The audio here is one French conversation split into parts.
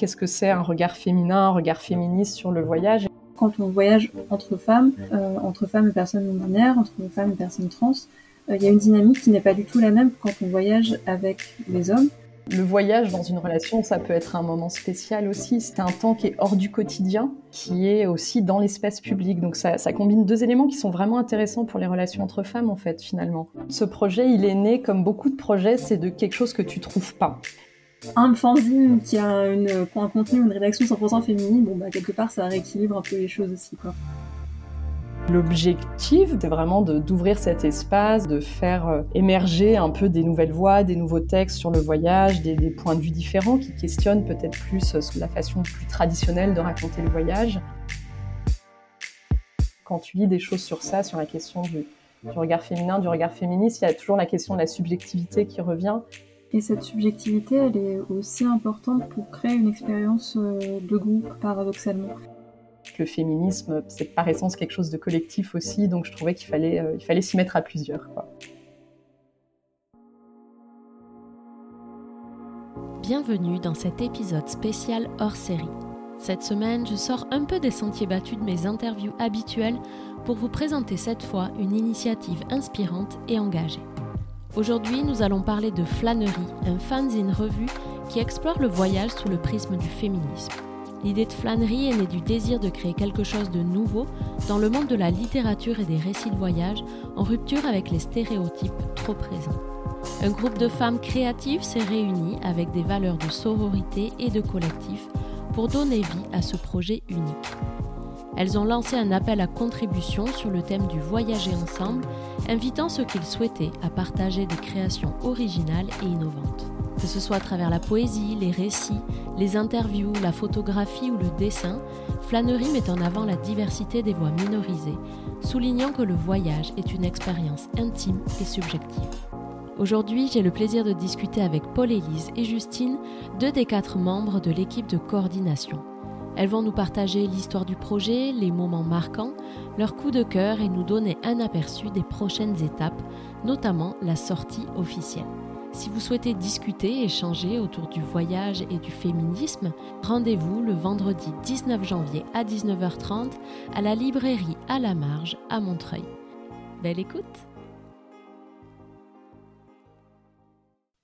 qu'est-ce que c'est un regard féminin, un regard féministe sur le voyage. Quand on voyage entre femmes, euh, entre femmes et personnes non binaires, entre femmes et personnes trans, euh, il y a une dynamique qui n'est pas du tout la même quand on voyage avec les hommes. Le voyage dans une relation, ça peut être un moment spécial aussi. C'est un temps qui est hors du quotidien, qui est aussi dans l'espace public. Donc ça, ça, combine deux éléments qui sont vraiment intéressants pour les relations entre femmes, en fait, finalement. Ce projet, il est né, comme beaucoup de projets, c'est de quelque chose que tu trouves pas. Un fanzine qui a une, un contenu, une rédaction 100% féminine, bon bah quelque part ça rééquilibre un peu les choses aussi quoi. L'objectif, c'est vraiment d'ouvrir cet espace, de faire euh, émerger un peu des nouvelles voix, des nouveaux textes sur le voyage, des, points de vue différents qui questionnent peut-être plus euh, la façon plus traditionnelle de raconter le voyage. Quand tu lis des choses sur ça, sur la question du regard féminin, du regard féministe, il y a toujours la question de la subjectivité qui revient. Et cette subjectivité, elle est aussi importante pour créer une expérience euh, de groupe, paradoxalement le féminisme, c'est par essence quelque chose de collectif aussi, donc je trouvais qu'il fallait, euh, il fallait s'y mettre à plusieurs. Bienvenue dans cet épisode spécial hors série. Cette semaine, je sors un peu des sentiers battus de mes interviews habituelles pour vous présenter cette fois une initiative inspirante et engagée. Aujourd'hui, nous allons parler de Flânerie, un fanzine revue qui explore le voyage sous le prisme du féminisme. L'idée de flânerie est née du désir de créer quelque chose de nouveau dans le monde de la littérature et des récits de voyage, en rupture avec les stéréotypes trop présents. Un groupe de femmes créatives s'est réuni avec des valeurs de sororité et de collectif pour donner vie à ce projet unique. Elles ont lancé un appel à contribution sur le thème du voyager ensemble, invitant ceux qu'ils souhaitaient à partager des créations originales et innovantes. Que ce soit à travers la poésie, les récits, les interviews, la photographie ou le dessin, Flânerie met en avant la diversité des voix minorisées, soulignant que le voyage est une expérience intime et subjective. Aujourd'hui, j'ai le plaisir de discuter avec Paul-Élise et Justine, deux des quatre membres de l'équipe de coordination. Elles vont nous partager l'histoire du projet, les moments marquants, leurs coups de cœur et nous donner un aperçu des prochaines étapes, notamment la sortie officielle. Si vous souhaitez discuter, échanger autour du voyage et du féminisme, rendez-vous le vendredi 19 janvier à 19h30 à la librairie à la marge à Montreuil. Belle écoute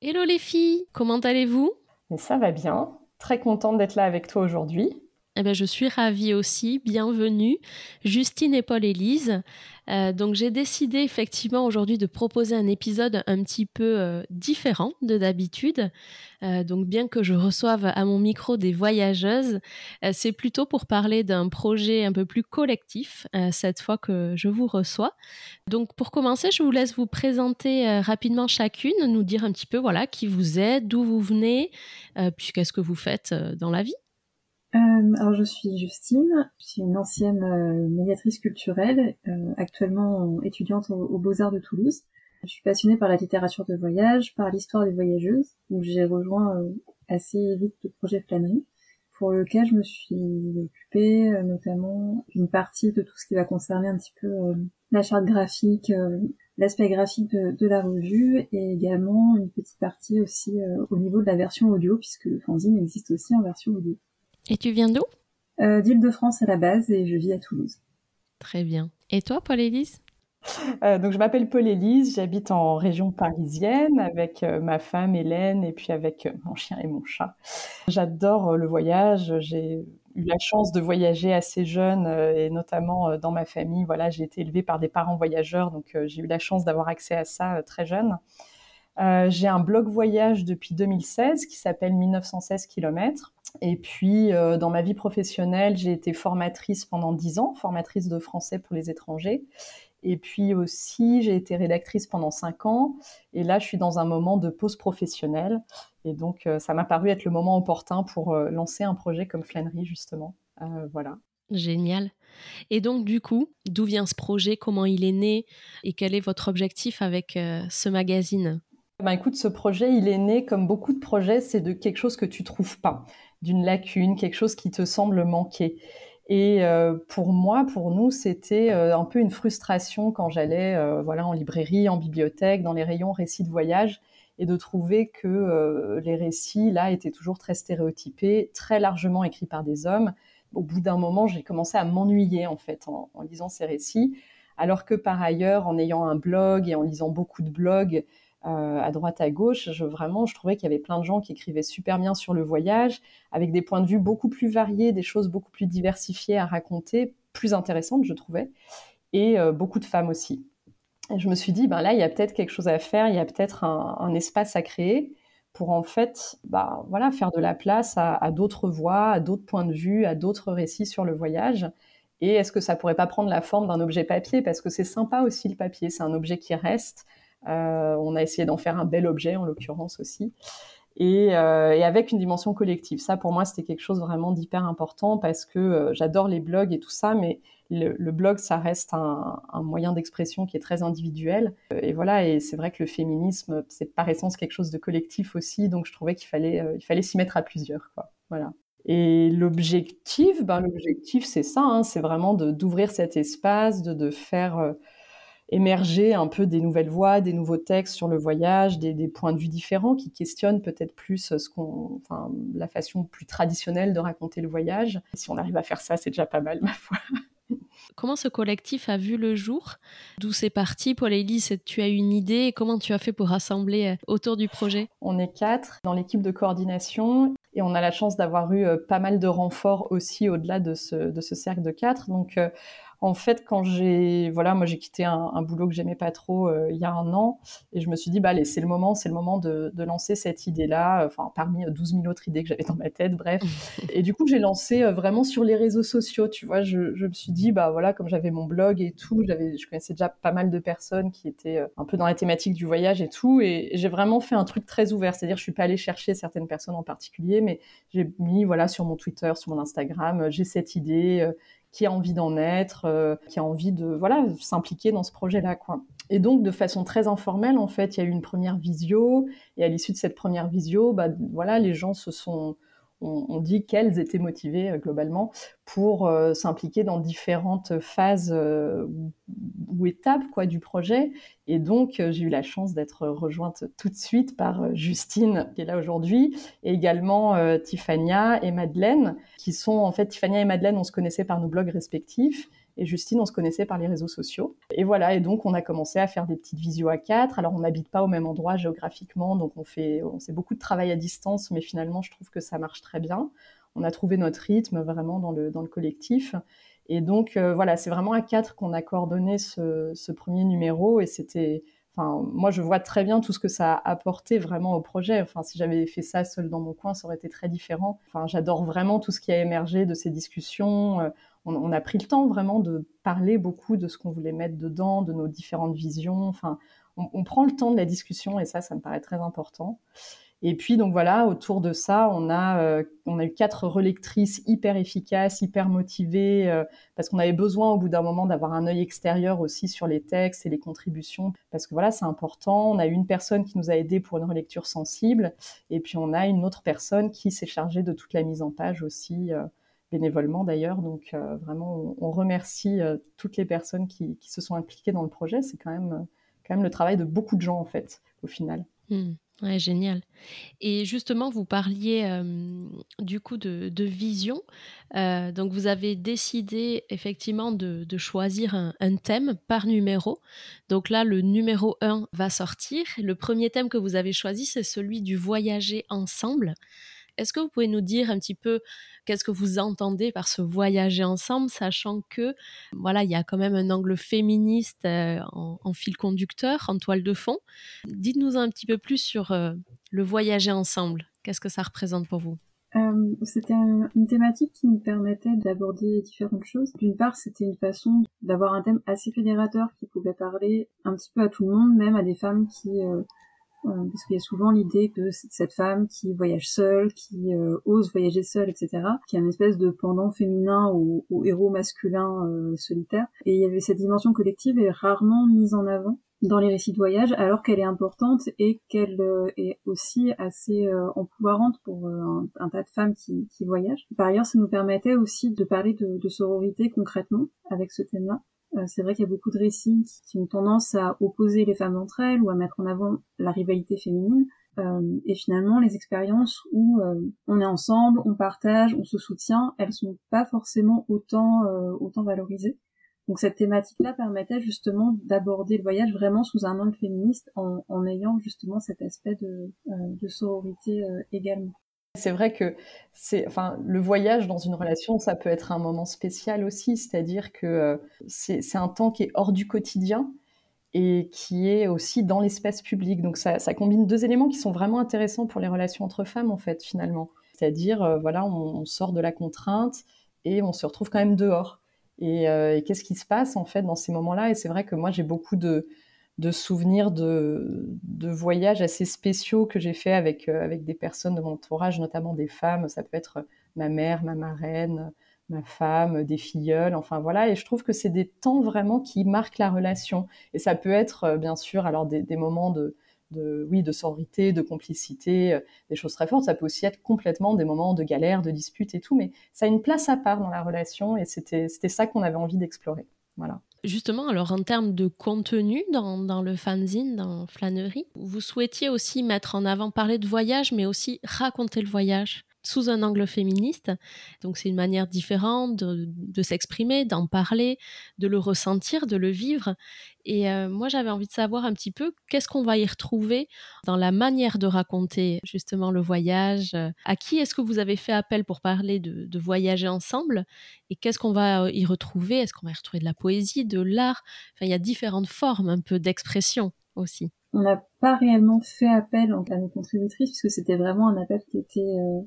Hello les filles, comment allez-vous? Ça va bien, très contente d'être là avec toi aujourd'hui. Eh ben, je suis ravie aussi. Bienvenue, Justine et Paul-Élise. Euh, donc, j'ai décidé effectivement aujourd'hui de proposer un épisode un petit peu euh, différent de d'habitude. Euh, donc, bien que je reçoive à mon micro des voyageuses, c'est plutôt pour parler d'un projet un peu plus collectif cette fois que je vous reçois. Donc, pour commencer, je vous laisse vous présenter rapidement chacune, nous dire un petit peu voilà qui vous êtes, d'où vous venez, puis qu'est-ce que vous faites dans la vie. Euh, alors je suis Justine, je suis une ancienne euh, médiatrice culturelle, euh, actuellement étudiante aux, Beaux-Arts de Toulouse. Je suis passionnée par la littérature de voyage, par l'histoire des voyageuses, donc j'ai rejoint assez vite le projet Flânerie, pour lequel je me suis occupée notamment d'une partie de tout ce qui va concerner un petit peu la charte graphique, l'aspect graphique de, de, la revue, et également une petite partie aussi au niveau de la version audio, puisque le fanzine existe aussi en version audio. Et tu viens d'où? Euh, D'Île-de-France à la base et je vis à Toulouse. Très bien. Et toi, Paul-Élise euh, donc je m'appelle Paul-Élise, j'habite en région parisienne avec euh, ma femme Hélène et puis avec mon chien et mon chat. J'adore le voyage, j'ai eu la chance de voyager assez jeune et notamment dans ma famille, voilà, j'ai été élevée par des parents voyageurs donc j'ai eu la chance d'avoir accès à ça très jeune. j'ai un blog voyage depuis 2016 qui s'appelle 1916 km et puis, euh, dans ma vie professionnelle, j'ai été formatrice pendant dix ans, formatrice de français pour les étrangers. Et puis aussi, j'ai été rédactrice pendant cinq ans. Et là, je suis dans un moment de pause professionnelle. Et donc, euh, ça m'a paru être le moment opportun pour euh, lancer un projet comme Flânerie, justement. voilà. Génial. Et donc, du coup, d'où vient ce projet? Comment il est né? Et quel est votre objectif avec ce magazine? Ben, écoute, ce projet, il est né comme beaucoup de projets, c'est de quelque chose que tu trouves pas d'une lacune, quelque chose qui te semble manquer. Et euh, pour moi, pour nous, c'était euh, un peu une frustration quand j'allais euh, voilà, en librairie, en bibliothèque, dans les rayons récits de voyage, et de trouver que les récits, là, étaient toujours très stéréotypés, très largement écrits par des hommes. Au bout d'un moment, j'ai commencé à m'ennuyer, en fait, en, lisant ces récits, alors que par ailleurs, en ayant un blog et en lisant beaucoup de blogs, à droite à gauche, je, vraiment, je trouvais qu'il y avait plein de gens qui écrivaient super bien sur le voyage, avec des points de vue beaucoup plus variés, des choses beaucoup plus diversifiées à raconter, plus intéressantes, je trouvais, et beaucoup de femmes aussi. Je me suis dit, ben là, il y a peut-être quelque chose à faire, il y a peut-être un, espace à créer pour en fait, bah, voilà, faire de la place à, d'autres voix, à d'autres points de vue, à d'autres récits sur le voyage. Et est-ce que ça pourrait pas prendre la forme d'un objet papier? Parce que c'est sympa aussi le papier, c'est un objet qui reste. Euh, on a essayé d'en faire un bel objet en l'occurrence aussi. Euh, et, avec une dimension collective. Ça, pour moi, c'était quelque chose vraiment d'hyper important parce que euh, j'adore les blogs et tout ça, mais le, blog, ça reste un, moyen d'expression qui est très individuel. Et voilà, et c'est vrai que le féminisme, c'est par essence quelque chose de collectif aussi, donc je trouvais qu'il fallait, fallait s'y mettre à plusieurs. Voilà. Et l'objectif, ben l'objectif, c'est ça, hein, c'est vraiment d'ouvrir cet espace, de faire émerger un peu des nouvelles voix, des nouveaux textes sur le voyage, des, points de vue différents qui questionnent peut-être plus ce qu'on, enfin, la façon plus traditionnelle de raconter le voyage. si on arrive à faire ça, c'est déjà pas mal, ma foi. Comment ce collectif a vu le jour? D'où c'est parti? Paul Élise, tu as une idée? Comment tu as fait pour rassembler euh, autour du projet? On est quatre dans l'équipe de coordination et on a la chance d'avoir eu euh, pas mal de renforts aussi au-delà de ce, de ce cercle de quatre. Donc euh, en fait, quand j'ai, voilà, moi j'ai quitté un, boulot que j'aimais pas trop euh, il y a un an, et je me suis dit, bah allez, c'est le moment, c'est le moment de, lancer cette idée-là, enfin parmi 12 000 autres idées que j'avais dans ma tête, bref. et du coup, j'ai lancé euh, vraiment sur les réseaux sociaux, tu vois. Je, me suis dit, bah voilà, comme j'avais mon blog et tout, j'avais, je connaissais déjà pas mal de personnes qui étaient euh, un peu dans la thématique du voyage et tout, et, j'ai vraiment fait un truc très ouvert, c'est-à-dire je suis pas allée chercher certaines personnes en particulier, mais j'ai mis voilà sur mon Twitter, sur mon Instagram, j'ai cette idée qui a envie d'en être, euh, qui a envie de voilà s'impliquer dans ce projet-là. Et donc, de façon très informelle, en fait, il y a eu une première visio, et à l'issue de cette première visio, bah, voilà, les gens se sont on, dit qu'elles étaient motivées euh, globalement pour euh, s'impliquer dans différentes phases euh, ou, étapes quoi du projet. Et donc j'ai eu la chance d'être rejointe tout de suite par Justine qui est là aujourd'hui, et également Tiffania et Madeleine qui sont en fait Tiffania et Madeleine on se connaissait par nos blogs respectifs et Justine, on se connaissait par les réseaux sociaux. Et voilà, et donc on a commencé à faire des petites visios à quatre. Alors on n'habite pas au même endroit géographiquement, donc on fait, on fait beaucoup de travail à distance, mais finalement je trouve que ça marche très bien. On a trouvé notre rythme vraiment dans le, dans le collectif. Et donc euh, voilà, c'est vraiment à quatre qu'on a coordonné ce, ce premier numéro et c'était Enfin, moi, je vois très bien tout ce que ça a apporté vraiment au projet. Enfin, si j'avais fait ça seul dans mon coin, ça aurait été très différent. Enfin, j'adore vraiment tout ce qui a émergé de ces discussions. On, a pris le temps vraiment de parler beaucoup de ce qu'on voulait mettre dedans, de nos différentes visions. Enfin, on, prend le temps de la discussion et ça, ça me paraît très important. Et puis donc voilà, autour de ça, on a euh, on a eu quatre relectrices hyper efficaces, hyper motivées, euh, parce qu'on avait besoin au bout d'un moment d'avoir un œil extérieur aussi sur les textes et les contributions, parce que voilà, c'est important. On a eu une personne qui nous a aidé pour une relecture sensible, et puis on a une autre personne qui s'est chargée de toute la mise en page aussi. Euh, bénévolement d'ailleurs. Donc euh, vraiment, on, remercie euh, toutes les personnes qui, se sont impliquées dans le projet. C'est quand même, quand même le travail de beaucoup de gens en fait, au final. Mmh. Ouais, génial. Et justement, vous parliez euh, du coup de, vision. donc, vous avez décidé effectivement de, choisir un, un, thème par numéro. Donc là, le numéro 1 va sortir. Le premier thème que vous avez choisi, c'est celui du voyager ensemble. Est-ce que vous pouvez nous dire un petit peu qu'est-ce que vous entendez par ce voyager ensemble, sachant que voilà, il y a quand même un angle féministe euh, en, fil conducteur, en toile de fond. Dites-nous un petit peu plus sur euh, le voyager ensemble. Qu'est-ce que ça représente pour vous? Euh, c'était une thématique qui nous permettait d'aborder différentes choses. D'une part, c'était une façon d'avoir un thème assez fédérateur qui pouvait parler un petit peu à tout le monde, même à des femmes qui parce qu'il y a souvent l'idée que cette femme qui voyage seule, qui euh, ose voyager seule, etc., qui a une espèce de pendant féminin au, héros masculin euh, solitaire. Et il y avait cette dimension collective est rarement mise en avant dans les récits de voyage, alors qu'elle est importante et qu'elle est aussi assez empouvoirante pour un, tas de femmes qui, qui, voyagent. Par ailleurs, ça nous permettait aussi de parler de, de sororité concrètement avec ce thème-là. C'est vrai qu'il y a beaucoup de récits qui, ont tendance à opposer les femmes entre elles ou à mettre en avant la rivalité féminine. et finalement, les expériences où on est ensemble, on partage, on se soutient, elles sont pas forcément autant autant valorisées. Donc cette thématique-là permettait justement d'aborder le voyage vraiment sous un angle féministe en, ayant justement cet aspect de, euh, sororité euh, également. C'est vrai que c'est, enfin, le voyage dans une relation, ça peut être un moment spécial aussi, c'est-à-dire que euh, c'est, un temps qui est hors du quotidien et qui est aussi dans l'espace public. Donc ça, combine deux éléments qui sont vraiment intéressants pour les relations entre femmes en fait finalement. C'est-à-dire, voilà, on, sort de la contrainte et on se retrouve quand même dehors. Euh, et, qu'est-ce qui se passe en fait dans ces moments-là? Et c'est vrai que moi j'ai beaucoup de, souvenirs de, voyages assez spéciaux que j'ai fait avec, euh, avec des personnes de mon entourage, notamment des femmes. Ça peut être ma mère, ma marraine, ma femme, des filleuls, enfin voilà. Et je trouve que c'est des temps vraiment qui marquent la relation. Et ça peut être euh, bien sûr alors des moments de, de, oui, de sororité, de complicité, euh, des choses très fortes. Ça peut aussi être complètement des moments de galère, de dispute et tout, mais ça a une place à part dans la relation et c'était ça qu'on avait envie d'explorer. Voilà. Justement, alors en termes de contenu dans, le fanzine, dans Flânerie, vous souhaitiez aussi mettre en avant, parler de voyage, mais aussi raconter le voyage? Sous un angle féministe. Donc c'est une manière différente de, s'exprimer, d'en parler, de le ressentir, de le vivre. Et euh, moi j'avais envie de savoir un petit peu qu'est-ce qu'on va y retrouver dans la manière de raconter justement le voyage. À qui est-ce que vous avez fait appel pour parler de, voyager ensemble? Et qu'est-ce qu'on va y retrouver? Est-ce qu'on va y retrouver de la poésie, de l'art? Enfin il y a différentes formes un peu d'expression aussi. On n'a pas réellement fait appel à nos contributrices puisque c'était vraiment un appel qui était euh,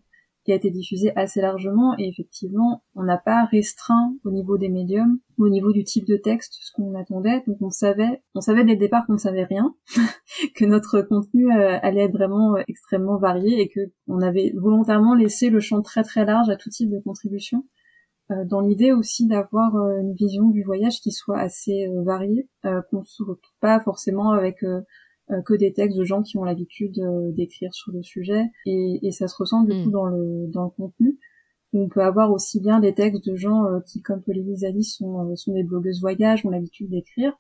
a été diffusé assez largement et effectivement on n'a pas restreint au niveau des médiums au niveau du type de texte ce qu'on attendait. Donc on savait on savait dès le départ qu'on ne savait rien que notre contenu euh, allait être vraiment euh, extrêmement varié et que on avait volontairement laissé le champ très très large à tout type de contribution euh, dans l'idée aussi d'avoir une vision du voyage qui soit assez variée qu'on se retrouve pas forcément avec que des textes de gens qui ont l'habitude euh, d'écrire sur le sujet et, et, ça se ressent du coup mm. dans le dans le contenu. On peut avoir aussi bien des textes de gens euh, qui, comme Pauline a sont, sont des blogueuses voyage, ont l'habitude d'écrire,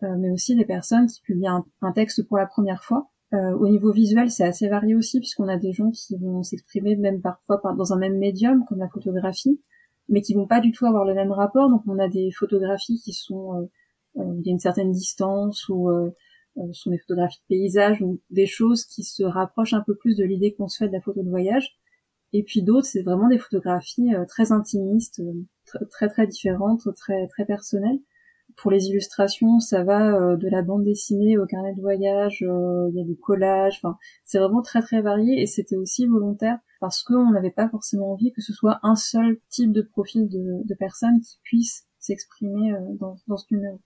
mais aussi des personnes qui publient un, un texte pour la première fois. au niveau visuel, c'est assez varié aussi, puisqu'on a des gens qui vont s'exprimer même parfois par, dans un même médium, comme la photographie, mais qui vont pas du tout avoir le même rapport. Donc on a des photographies qui sont, il y a une certaine distance ou euh, sont des photographies de paysages ou des choses qui se rapprochent un peu plus de l'idée qu'on se fait de la photo de voyage. Et puis d'autres, c'est vraiment des photographies euh, très intimistes, euh, très très différentes, très très personnelles. Pour les illustrations, ça va de la bande dessinée au carnet de voyage, il y a des collages, enfin c'est vraiment très très varié et c'était aussi volontaire parce qu'on n'avait pas forcément envie que ce soit un seul type de profil de, de personne qui puisse s'exprimer dans, dans ce numéro.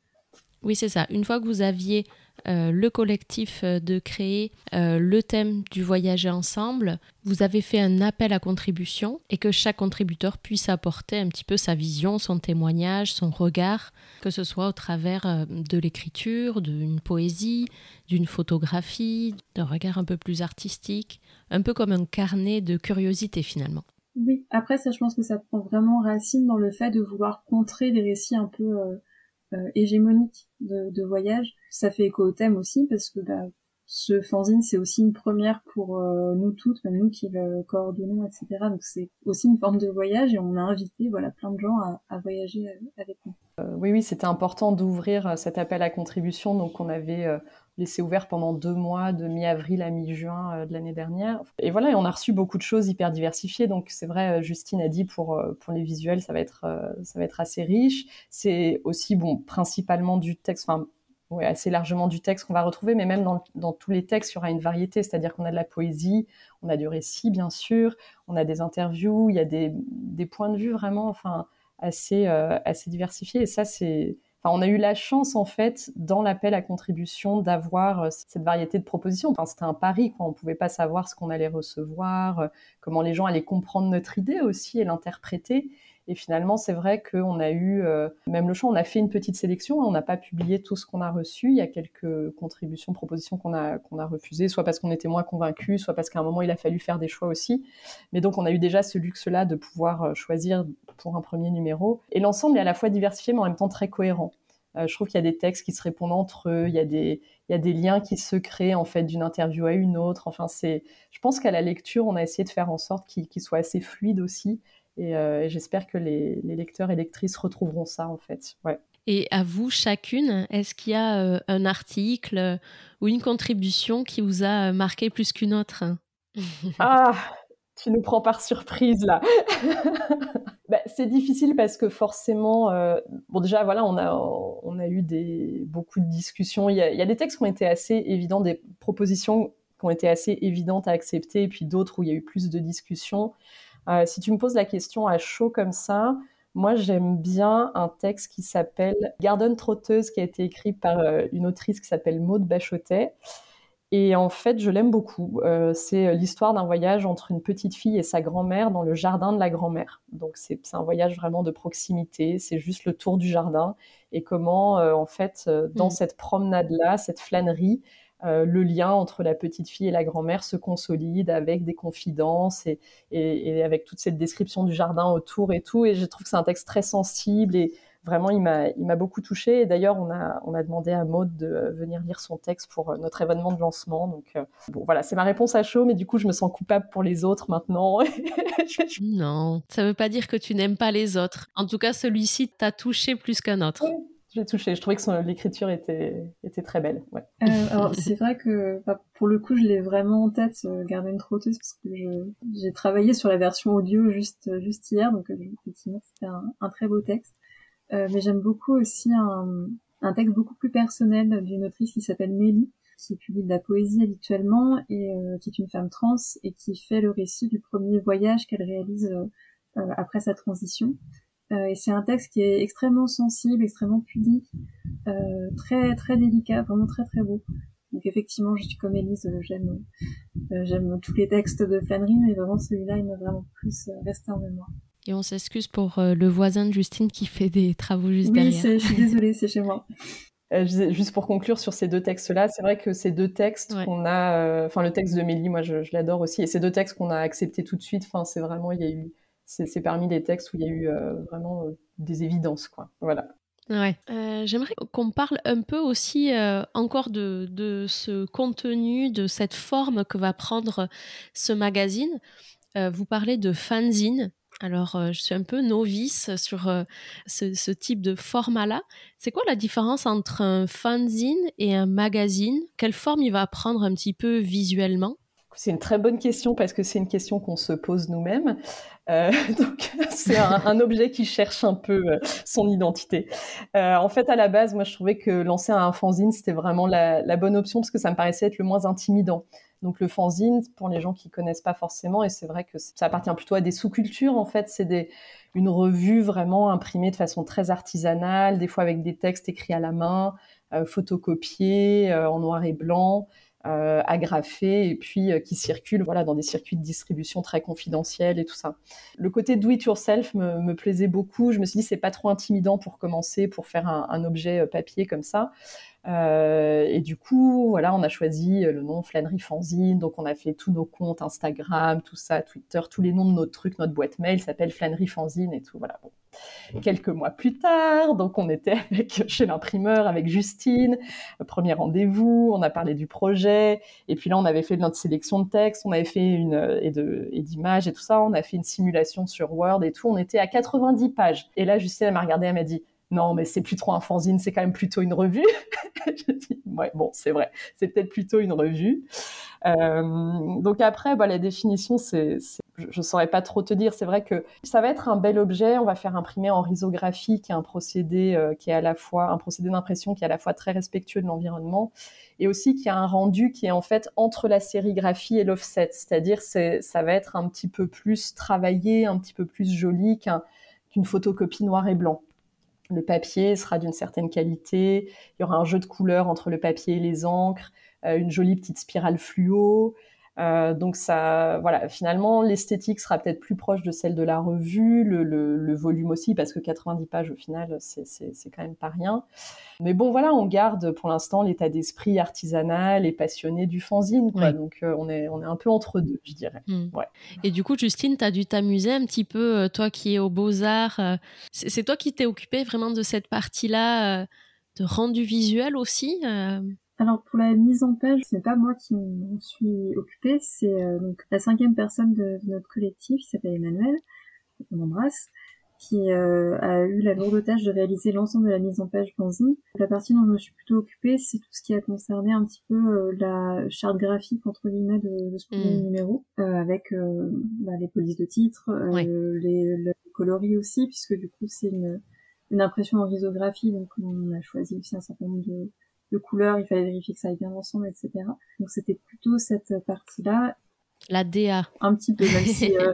Oui, c'est ça. Une fois que vous aviez euh, le collectif euh, de créer euh, le thème du voyager ensemble, vous avez fait un appel à contribution et que chaque contributeur puisse apporter un petit peu sa vision, son témoignage, son regard, que ce soit au travers de l'écriture, d'une poésie, d'une photographie, d'un regard un peu plus artistique, un peu comme un carnet de curiosité finalement. Oui, après ça je pense que ça prend vraiment racine dans le fait de vouloir contrer des récits un peu hégémonique de, de, voyage. Ça fait écho au thème aussi parce que bah, ce fanzine c'est aussi une première pour euh, nous toutes, même nous qui le coordonnons, etc. Donc c'est aussi une forme de voyage et on a invité voilà plein de gens à, à voyager avec nous. Euh, oui, oui, c'était important d'ouvrir cet appel à contribution. Donc on avait laissé ouvert pendant deux mois, de mi-avril à mi-juin euh, de l'année dernière. Et voilà, et on a reçu beaucoup de choses hyper diversifiées. Donc c'est vrai, euh, Justine a dit pour euh, pour les visuels, ça va être ça va être assez riche. C'est aussi bon, principalement du texte, enfin ouais, assez largement du texte qu'on va retrouver, mais même dans, dans, tous les textes, il y aura une variété, c'est-à-dire qu'on a de la poésie, on a du récit, bien sûr, on a des interviews, il y a des, des points de vue vraiment, enfin, assez, assez diversifiés. Et ça, c'est, on a eu la chance, en fait, dans l'appel à contribution, d'avoir euh, cette variété de propositions. Enfin, c'était un pari, quoi. On pouvait pas savoir ce qu'on allait recevoir, euh, comment les gens allaient comprendre notre idée aussi et l'interpréter. Et finalement, c'est vrai qu'on a eu, euh, même le champ, on a fait une petite sélection, on n'a pas publié tout ce qu'on a reçu. Il y a quelques contributions, propositions qu'on a, refusées, soit parce qu'on était moins convaincus, soit parce qu'à un moment, il a fallu faire des choix aussi. Mais donc, on a eu déjà ce luxe-là de pouvoir choisir pour un premier numéro. Et l'ensemble est à la fois diversifié, mais en même temps très cohérent. je trouve qu'il y a des textes qui se répondent entre eux, il y a des, liens qui se créent en fait d'une interview à une autre. Enfin, c'est, je pense qu'à la lecture, on a essayé de faire en sorte qu'il, soit assez fluide aussi. Et, j'espère que les, les, lecteurs et lectrices retrouveront ça en fait. Ouais. Et à vous, chacune, est-ce qu'il y a euh, un article euh, ou une contribution qui vous a euh, marqué plus qu'une autre? Ah, tu nous prends par surprise là. bah, c'est difficile parce que forcément, bon déjà voilà, on a on a eu des beaucoup de discussions. Il y a, il y a des textes qui ont été assez évidents, des propositions qui ont été assez évidentes à accepter, et puis d'autres où il y a eu plus de discussions. Si tu me poses la question à chaud comme ça, moi, j'aime bien un texte qui s'appelle Garden Trotteuse, qui a été écrit par euh, une autrice qui s'appelle Maude Bachotet. Et en fait, je l'aime beaucoup. Euh, c'est l'histoire d'un voyage entre une petite fille et sa grand-mère dans le jardin de la grand-mère. Donc, c'est un voyage vraiment de proximité. C'est juste le tour du jardin et comment, euh, en fait, dans mmh. cette promenade-là, cette flânerie, euh, le lien entre la petite fille et la grand-mère se consolide avec des confidences et, avec toute cette description du jardin autour et tout. Et je trouve que c'est un texte très sensible et vraiment, il m'a beaucoup touché. Et d'ailleurs, on a, on a demandé à Maud de venir lire son texte pour euh, notre événement de lancement. Donc, euh, bon, voilà, c'est ma réponse à chaud, mais du coup, je me sens coupable pour les autres maintenant. non, ça ne veut pas dire que tu n'aimes pas les autres. En tout cas, celui-ci t'a touché plus qu'un autre. J'ai touché. Je trouvais que l'écriture était, était très belle. Ouais. Euh, alors c'est vrai que bah, pour le coup, je l'ai vraiment en tête, euh, Garden Trotteuse, parce que j'ai travaillé sur la version audio juste juste hier, donc euh, effectivement c'était un, très beau texte. Euh, mais j'aime beaucoup aussi un, un texte beaucoup plus personnel d'une autrice qui s'appelle Mélie, qui publie de la poésie habituellement et euh, qui est une femme trans et qui fait le récit du premier voyage qu'elle réalise euh, après sa transition. Euh, et c'est un texte qui est extrêmement sensible, extrêmement pudique, euh, très très délicat, vraiment très très beau. Donc effectivement, je suis comme Elise, euh, j'aime j'aime tous les textes de Flannery, mais vraiment celui-là, il m'a vraiment plus resté en mémoire. Et on s'excuse pour le voisin de Justine qui fait des travaux juste oui, derrière. Oui, je suis désolée, c'est chez moi. juste pour conclure sur ces deux textes-là, c'est vrai que ces deux textes qu'on a, enfin le texte de Mélie, moi je, je l'adore aussi, et ces deux textes qu'on a acceptés tout de suite, enfin c'est vraiment, il y a eu c'est parmi les textes où il y a eu euh, vraiment euh, des évidences, quoi. Voilà. Ouais. Euh, j'aimerais qu'on parle un peu aussi encore de, de, ce contenu, de cette forme que va prendre ce magazine. vous parlez de fanzine. Alors, je suis un peu novice sur ce, ce, type de format-là. C'est quoi la différence entre un fanzine et un magazine? Quelle forme il va prendre un petit peu visuellement? C'est une très bonne question parce que c'est une question qu'on se pose nous-mêmes. Euh, donc c'est un, objet qui cherche un peu euh, son identité. Euh, en fait, à la base, moi, je trouvais que lancer un fanzine c'était vraiment la, bonne option parce que ça me paraissait être le moins intimidant. Donc le fanzine, pour les gens qui connaissent pas forcément, et c'est vrai que ça appartient plutôt à des sous-cultures. En fait, c'est une revue vraiment imprimée de façon très artisanale, des fois avec des textes écrits à la main, photocopiés en noir et blanc euh, et puis euh, qui circulent voilà, dans des circuits de distribution très confidentiels et tout ça. Le côté do it yourself me, me plaisait beaucoup. Je me suis dit c'est pas trop intimidant pour commencer, pour faire un, un objet euh, papier comme ça. Euh, et du coup, voilà, on a choisi le nom Flânerie Fanzine. Donc, on a fait tous nos comptes Instagram, tout ça, Twitter, tous les noms de nos trucs, notre boîte mail s'appelle Flânerie Fanzine et tout. Voilà. Bon. Quelques mois plus tard, donc on était chez l'imprimeur avec Justine, premier rendez-vous, on a parlé du projet, et puis là on avait fait notre sélection de textes, on avait fait une et de et d'images et tout ça, on a fait une simulation sur Word et tout, on était à 90 pages. Et là Justine elle m'a regardé, elle m'a dit non, mais c'est plus trop un fanzine, c'est quand même plutôt une revue. je dis, ouais, bon, c'est vrai, c'est peut-être plutôt une revue. Euh, donc après, bah, la définition, c'est, je ne saurais pas trop te dire. C'est vrai que ça va être un bel objet. On va faire imprimer en risographie, qui est un procédé euh, qui est à la fois un procédé d'impression qui est à la fois très respectueux de l'environnement et aussi qui a un rendu qui est en fait entre la sérigraphie et l'offset. C'est-à-dire, c'est, ça va être un petit peu plus travaillé, un petit peu plus joli qu'une photocopie noir et blanc. Le papier sera d'une certaine qualité. Il y aura un jeu de couleurs entre le papier et les encres, euh, une jolie petite spirale fluo. Euh, donc ça, voilà, finalement, l'esthétique sera peut-être plus proche de celle de la revue, le, le, volume aussi, parce que 90 pages au final, c'est quand même pas rien. Mais bon, voilà, on garde pour l'instant l'état d'esprit artisanal et passionné du fanzine, quoi. Donc euh, on, est, on est un peu entre deux, je dirais. Hmm. Ouais. Et du coup, Justine, tu as dû t'amuser un petit peu, euh, toi qui es aux Beaux-Arts. c'est toi qui t'es occupée vraiment de cette partie-là de rendu visuel aussi alors pour la mise en page, ce n'est pas moi qui m'en suis occupée, c'est donc la cinquième personne de, notre collectif, qui s'appelle Emmanuel, qu'on embrasse, qui euh, a eu la lourde tâche de réaliser l'ensemble de la mise en page Fanzine. La partie dont je me suis plutôt occupée, c'est tout ce qui a concerné un petit peu euh, la charte graphique entre guillemets de, de ce premier mm. numéro, euh, avec bah, les polices de titres, les, les, coloris aussi, puisque du coup c'est une, une impression en risographie, donc on a choisi aussi un certain nombre de, de couleurs, il fallait vérifier que ça aille bien ensemble, etc. Donc c'était plutôt cette partie-là. La DA. Un petit peu, même si...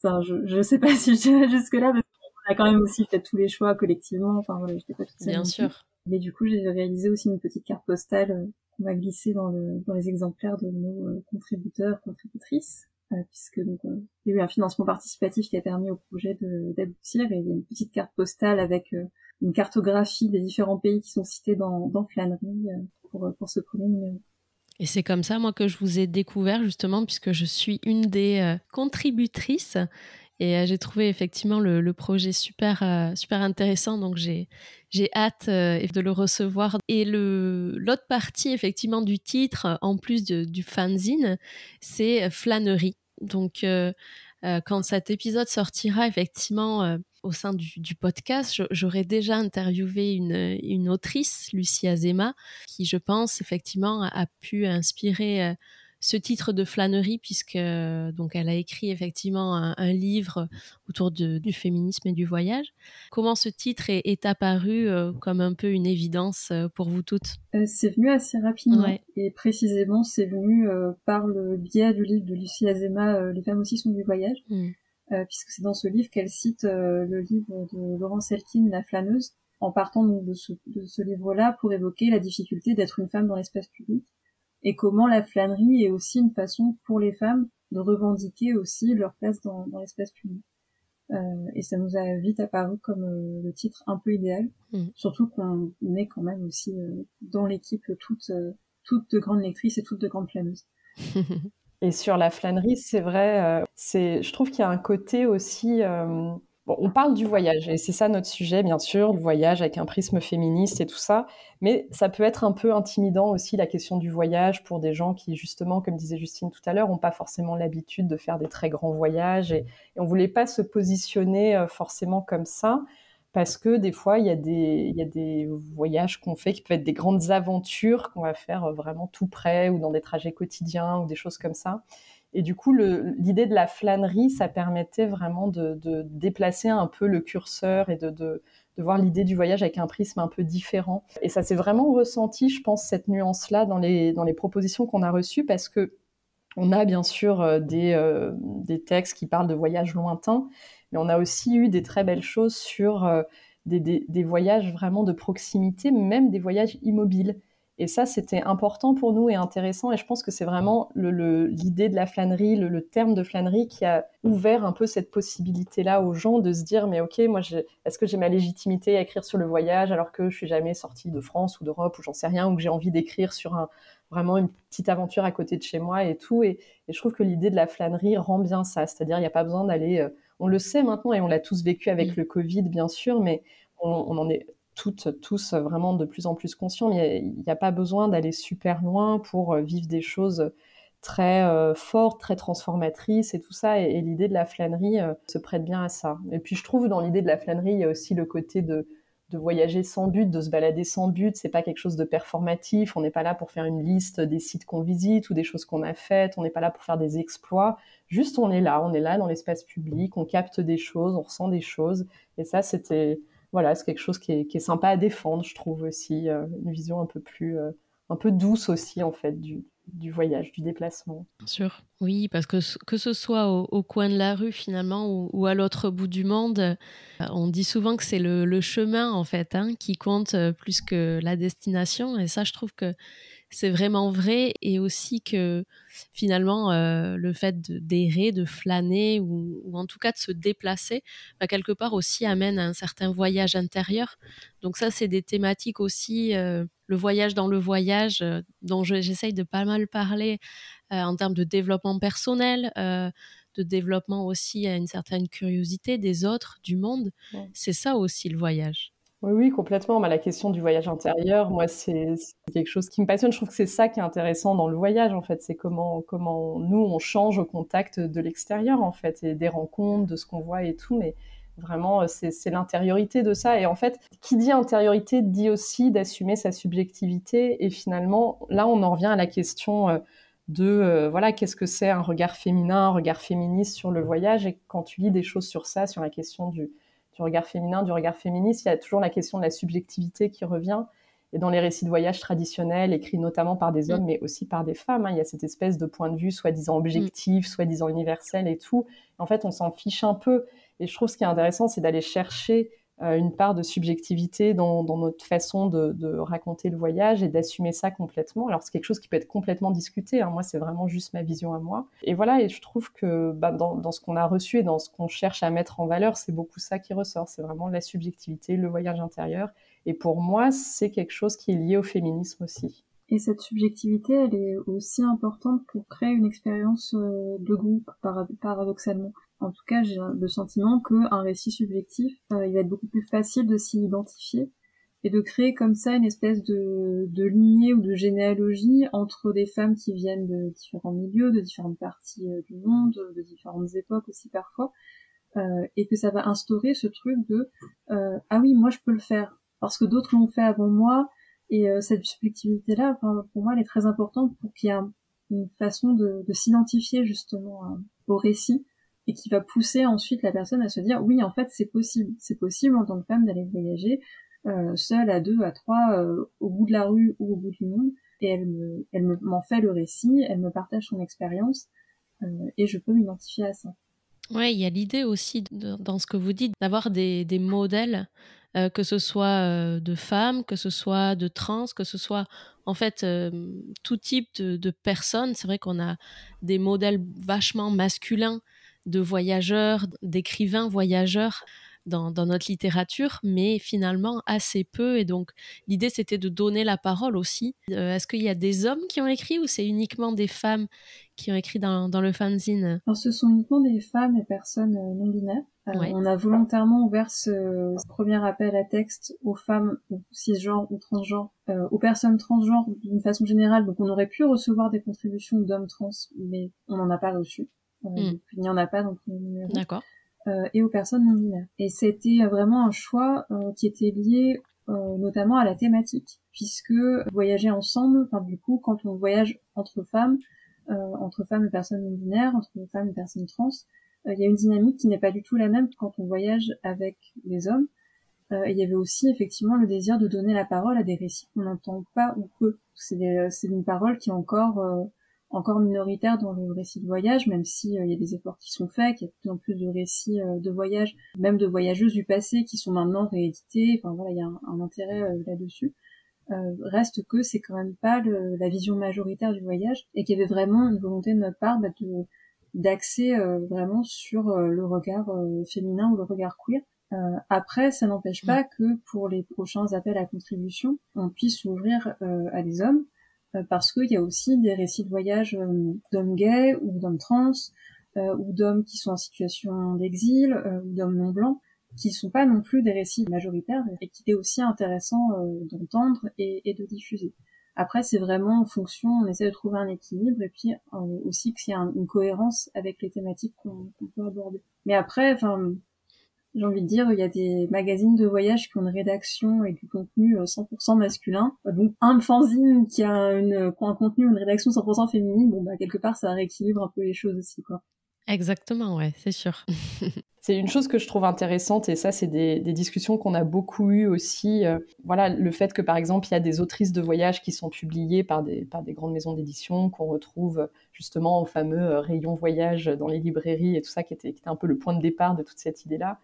Enfin, je, sais pas si je dirais jusque là, a quand même aussi fait tous les choix collectivement. Enfin voilà, j'étais pas toute seule. Bien sûr. Mais du coup, j'ai réalisé aussi une petite carte postale euh, qu'on va glisser dans, le, dans les exemplaires de nos euh, contributeurs, contributrices, euh, puisque donc il y a eu un financement participatif qui a permis au projet d'aboutir et il y a une petite carte postale avec une cartographie des différents pays qui sont cités dans, dans Flânerie pour, pour ce premier numéro. Et c'est comme ça, moi, que je vous ai découvert, justement, puisque je suis une des contributrices et euh, j'ai trouvé effectivement le, projet super, euh, super intéressant, donc j'ai, j'ai hâte euh, de le recevoir. Et l'autre partie effectivement du titre, en plus du fanzine, c'est flânerie. Donc quand cet épisode sortira effectivement au sein du, podcast, j'aurai déjà interviewé une, une, autrice, Lucie Azema, qui je pense effectivement a pu inspirer ce titre de flânerie puisque donc elle a écrit effectivement un, livre autour du féminisme et du voyage. Comment ce titre est, apparu euh, comme un peu une évidence euh, pour vous toutes? Euh, C'est venu assez rapidement et précisément c'est venu par le biais du livre de Lucie Azema Les femmes aussi sont du voyage. Hmm. Puisque c'est dans ce livre qu'elle cite le livre de Laurence Elkin, La flâneuse, en partant de ce, de ce livre-là pour évoquer la difficulté d'être une femme dans l'espace public et comment la flânerie est aussi une façon pour les femmes de revendiquer aussi leur place dans, dans l'espace public. Euh, et ça nous a vite apparu comme euh, le titre un peu idéal, mm. surtout qu'on est quand même aussi euh, dans l'équipe toutes, euh, toutes de grandes lectrices et toutes de grandes flâneuses. et sur la flânerie, c'est vrai, c'est, je trouve qu'il y a un côté aussi on parle du voyage, et c'est ça notre sujet, bien sûr, le voyage avec un prisme féministe et tout ça, mais ça peut être un peu intimidant aussi la question du voyage pour des gens qui, justement, comme disait Justine tout à l'heure, n'ont pas forcément l'habitude de faire des très grands voyages, et, on ne voulait pas se positionner euh, forcément comme ça, parce que des fois, il y, a des, voyages qu'on fait qui peuvent être des grandes aventures qu'on va faire euh, vraiment tout près, ou dans des trajets quotidiens, ou des choses comme ça. Et du coup, l'idée de la flânerie, ça permettait vraiment de, déplacer un peu le curseur et de, voir l'idée du voyage avec un prisme un peu différent. Et ça s'est vraiment ressenti, je pense, cette nuance-là dans les, propositions qu'on a reçues, parce que on a bien sûr euh, euh, des, textes qui parlent de voyages lointains, mais on a aussi eu des très belles choses sur euh, des, voyages vraiment de proximité, même des voyages immobiles. Et ça, c'était important pour nous et intéressant. Et je pense que c'est vraiment l'idée de la flânerie, le, terme de flânerie qui a ouvert un peu cette possibilité-là aux gens de se dire, mais ok, moi, est-ce que j'ai ma légitimité à écrire sur le voyage alors que je suis jamais sortie de France ou d'Europe ou j'en sais rien, ou que j'ai envie d'écrire sur un, vraiment une petite aventure à côté de chez moi et tout. Et, je trouve que l'idée de la flânerie rend bien ça. C'est-à-dire, il n'y a pas besoin d'aller... Euh, on le sait maintenant et on l'a tous vécu avec le Covid, bien sûr, mais on, on en est toutes, tous vraiment de plus en plus conscients. Il n'y a, pas besoin d'aller super loin pour euh, vivre des choses très euh, fortes, très transformatrices et tout ça. Et, l'idée de la flânerie euh, se prête bien à ça. Et puis je trouve dans l'idée de la flânerie, il y a aussi le côté de, voyager sans but, de se balader sans but. C'est pas quelque chose de performatif. On n'est pas là pour faire une liste des sites qu'on visite ou des choses qu'on a faites. On n'est pas là pour faire des exploits. Juste on est là, on est là dans l'espace public, on capte des choses, on ressent des choses. Et ça, c'était voilà, c'est quelque chose qui est, sympa à défendre, je trouve aussi, euh, une vision un peu plus, euh, un peu douce aussi en fait du, voyage, du déplacement. Bien sûr, oui, parce que que ce soit au, coin de la rue finalement ou, à l'autre bout du monde, euh, on dit souvent que c'est le, chemin en fait hein, qui compte plus que la destination, et ça, je trouve que c'est vraiment vrai et aussi que finalement euh, le fait d'errer, de, flâner ou, en tout cas de se déplacer, bah, quelque part aussi amène à un certain voyage intérieur. Donc ça, c'est des thématiques aussi, euh, le voyage dans le voyage, euh, dont j'essaye de pas mal parler en termes de développement personnel, de développement aussi à une certaine curiosité des autres, du monde. C'est ça aussi le voyage. Oui, oui, complètement. Bah, la question du voyage intérieur, moi, c'est quelque chose qui me passionne. Je trouve que c'est ça qui est intéressant dans le voyage, en fait. C'est comment, comment nous, on change au contact de l'extérieur, en fait, et des rencontres, de ce qu'on voit et tout. Mais vraiment, c'est l'intériorité de ça. Et en fait, qui dit intériorité dit aussi d'assumer sa subjectivité. Et finalement, là, on en revient à la question euh, de, euh, voilà, qu'est-ce que c'est un regard féminin, un regard féministe sur le voyage? Et quand tu lis des choses sur ça, sur la question du du regard féminin, du regard féministe, il y a toujours la question de la subjectivité qui revient. Et dans les récits de voyage traditionnels, écrits notamment par des hommes, mm. mais aussi par des femmes, hein, il y a cette espèce de point de vue soi-disant objectif, mm. soi-disant universel et tout. En fait, on s'en fiche un peu. Et je trouve ce qui est intéressant, c'est d'aller chercher une part de subjectivité dans, notre façon de, raconter le voyage et d'assumer ça complètement. Alors c'est quelque chose qui peut être complètement discuté, hein. moi c'est vraiment juste ma vision à moi. Et voilà, et je trouve que bah, dans, ce qu'on a reçu et dans ce qu'on cherche à mettre en valeur, c'est beaucoup ça qui ressort, c'est vraiment la subjectivité, le voyage intérieur. Et pour moi, c'est quelque chose qui est lié au féminisme aussi. Et cette subjectivité, elle est aussi importante pour créer une expérience euh, de groupe, paradoxalement. En tout cas, j'ai le sentiment qu'un récit subjectif, euh, il va être beaucoup plus facile de s'y identifier et de créer comme ça une espèce de, de lignée ou de généalogie entre des femmes qui viennent de différents milieux, de différentes parties euh, du monde, de différentes époques aussi parfois, euh, et que ça va instaurer ce truc de euh, ah oui moi je peux le faire. Parce que d'autres l'ont fait avant moi et cette subjectivité là pour moi elle est très importante pour qu'il y ait une façon de, de s'identifier justement au récit et qui va pousser ensuite la personne à se dire oui en fait c'est possible. C'est possible en tant que femme d'aller voyager euh, seule à deux à trois euh, au bout de la rue ou au bout du monde. Et elle me elle m'en fait le récit elle me partage son expérience euh, et je peux m'identifier à ça. Ouais il y a l'idée aussi dans ce que vous dites d'avoir des, des modèles que ce soit de femmes, que ce soit de trans, que ce soit en fait tout type de personnes. C'est vrai qu'on a des modèles vachement masculins de voyageurs, d'écrivains voyageurs dans, notre littérature, mais finalement assez peu. Et donc, l'idée, c'était de donner la parole aussi. Euh, est-ce qu'il y a des hommes qui ont écrit ou c'est uniquement des femmes qui ont écrit dans, le fanzine? Alors, ce sont uniquement des femmes et personnes euh, non binaires. Euh, on a volontairement ouvert ce, premier appel à texte aux femmes cisgenres ou transgenres, aux personnes transgenres d'une façon générale. Donc, on aurait pu recevoir des contributions d'hommes trans, mais on n'en a pas reçu. Hmm. Il n'y en a pas numéro. D'accord. Euh, et aux personnes non binaires. Et c'était vraiment un choix euh, qui était lié euh, notamment à la thématique, puisque voyager ensemble, enfin du coup, quand on voyage entre femmes, entre femmes et personnes non binaires, entre femmes et personnes trans, il y a une dynamique qui n'est pas du tout la même quand on voyage avec les hommes. il y avait aussi effectivement le désir de donner la parole à des récits qu'on n'entend pas ou peu. C'est une parole qui est encore encore minoritaire dans le récit de voyage, même si euh, il y a des efforts qui sont faits, qu'il y a de plus en plus de récits euh, de voyage, même de voyageuses du passé qui sont maintenant réédités. Enfin voilà, il y a un, intérêt euh, là-dessus. reste que c'est quand même pas la vision majoritaire du voyage et qu'il y avait vraiment une volonté de notre part bah, de d'axer vraiment sur le regard féminin ou le regard queer. après, ça n'empêche pas que pour les prochains appels à contribution, on puisse s'ouvrir à des hommes parce qu'il y a aussi des récits de voyage euh, d'hommes gays ou d'hommes trans euh, ou d'hommes qui sont en situation d'exil ou d'hommes non blancs qui sont pas non plus des récits majoritaires et qui est aussi intéressant d'entendre et, de diffuser. Après, c'est vraiment en fonction, on essaie de trouver un équilibre et puis aussi qu'il y ait une cohérence avec les thématiques qu'on peut aborder. Mais après, enfin, j'ai envie de dire, il y a des magazines de voyage qui ont une rédaction et du contenu 100% euh, masculin. Euh, donc un fanzine qui a, une, un contenu, une rédaction 100% féminine, bon bah quelque part ça rééquilibre un peu les choses aussi quoi. Exactement, ouais, c'est sûr. c'est une chose que je trouve intéressante et ça, c'est des, discussions qu'on a beaucoup eues aussi. Euh, voilà, le fait que par exemple, il y a des autrices de voyage qui sont publiées par des, par des grandes maisons d'édition qu'on retrouve justement au fameux euh, rayon voyage dans les librairies et tout ça, qui était, qui était un peu le point de départ de toute cette idée-là.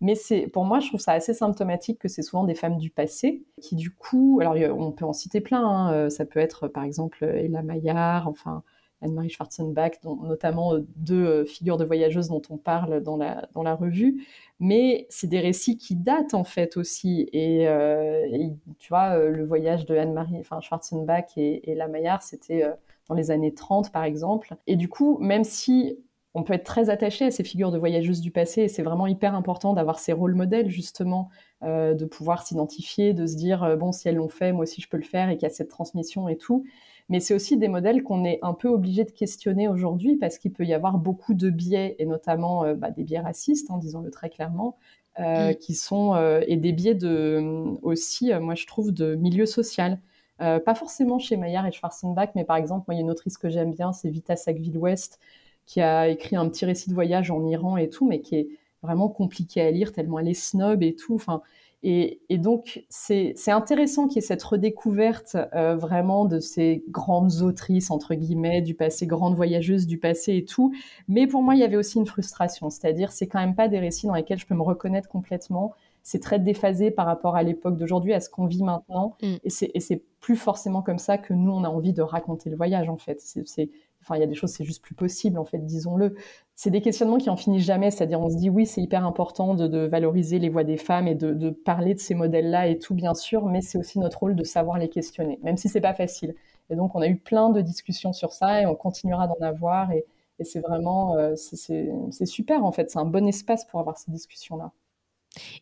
Mais c'est, pour moi, je trouve ça assez symptomatique que c'est souvent des femmes du passé qui, du coup, alors on peut en citer plein. Hein, euh, ça peut être, par exemple, Ella Maillard, enfin, Anne-Marie Schwarzenbach, dont, notamment euh, deux euh, figures de voyageuses dont on parle dans la, dans la revue. Mais c'est des récits qui datent en fait aussi. Et, euh, tu vois, le voyage de Anne-Marie Schwarzenbach et, La Maillard, c'était dans les années 30 par exemple. Et du coup, même si on peut être très attaché à ces figures de voyageuses du passé et c'est vraiment hyper important d'avoir ces rôles modèles justement, de pouvoir s'identifier, de se dire bon si elles l'ont fait, moi aussi je peux le faire et qu'il y a cette transmission et tout. Mais c'est aussi des modèles qu'on est un peu obligé de questionner aujourd'hui parce qu'il peut y avoir beaucoup de biais et notamment euh, bah, des biais racistes, hein, disons-le très clairement, mm. qui sont et des biais de aussi, moi je trouve, de milieu social. pas forcément chez Maillard et Schwarzenbach, mais par exemple, moi, il y a une autrice que j'aime bien, c'est Vita Sackville-West, qui a écrit un petit récit de voyage en Iran et tout, mais qui est vraiment compliqué à lire tellement elle est snob et tout. Enfin, et, donc c'est intéressant qu'il y ait cette redécouverte euh, vraiment de ces grandes autrices entre guillemets du passé, grandes voyageuses du passé et tout. Mais pour moi, il y avait aussi une frustration, c'est-à-dire c'est quand même pas des récits dans lesquels je peux me reconnaître complètement. C'est très déphasé par rapport à l'époque d'aujourd'hui, à ce qu'on vit maintenant. Mm. Et c'est plus forcément comme ça que nous, on a envie de raconter le voyage, en fait. C'est Enfin, il y a des choses, c'est juste plus possible, en fait, disons-le. C'est des questionnements qui en finissent jamais, c'est-à-dire on se dit oui, c'est hyper important de, valoriser les voix des femmes et de, parler de ces modèles-là et tout, bien sûr, mais c'est aussi notre rôle de savoir les questionner, même si c'est pas facile. Et donc, on a eu plein de discussions sur ça et on continuera d'en avoir et, c'est vraiment, euh, c'est super, en fait, c'est un bon espace pour avoir ces discussions-là.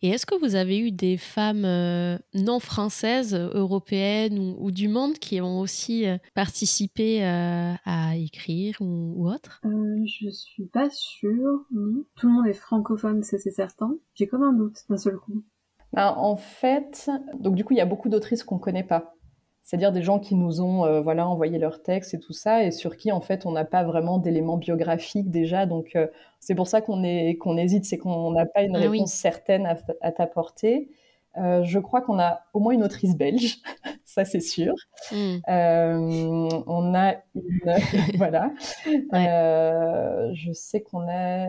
Et est-ce que vous avez eu des femmes euh, non françaises, européennes ou, du monde qui ont aussi euh, participé euh, à écrire ou, autre? Je suis pas sûre. Tout le monde est francophone, c'est certain. J'ai comme un doute d'un seul coup. Ben, en fait, donc du coup, il y a beaucoup d'autrices qu'on connaît pas c'est-à-dire des gens qui nous ont euh, voilà envoyé leurs textes et tout ça et sur qui en fait on n'a pas vraiment d'éléments biographiques déjà. Donc euh, c'est pour ça qu'on hésite c'est qu'on n'a pas une ah réponse certaine à, t'apporter. Euh, je crois qu'on a au moins une autrice belge ça c'est sûr. Hmm. on a une voilà. Je sais qu'on a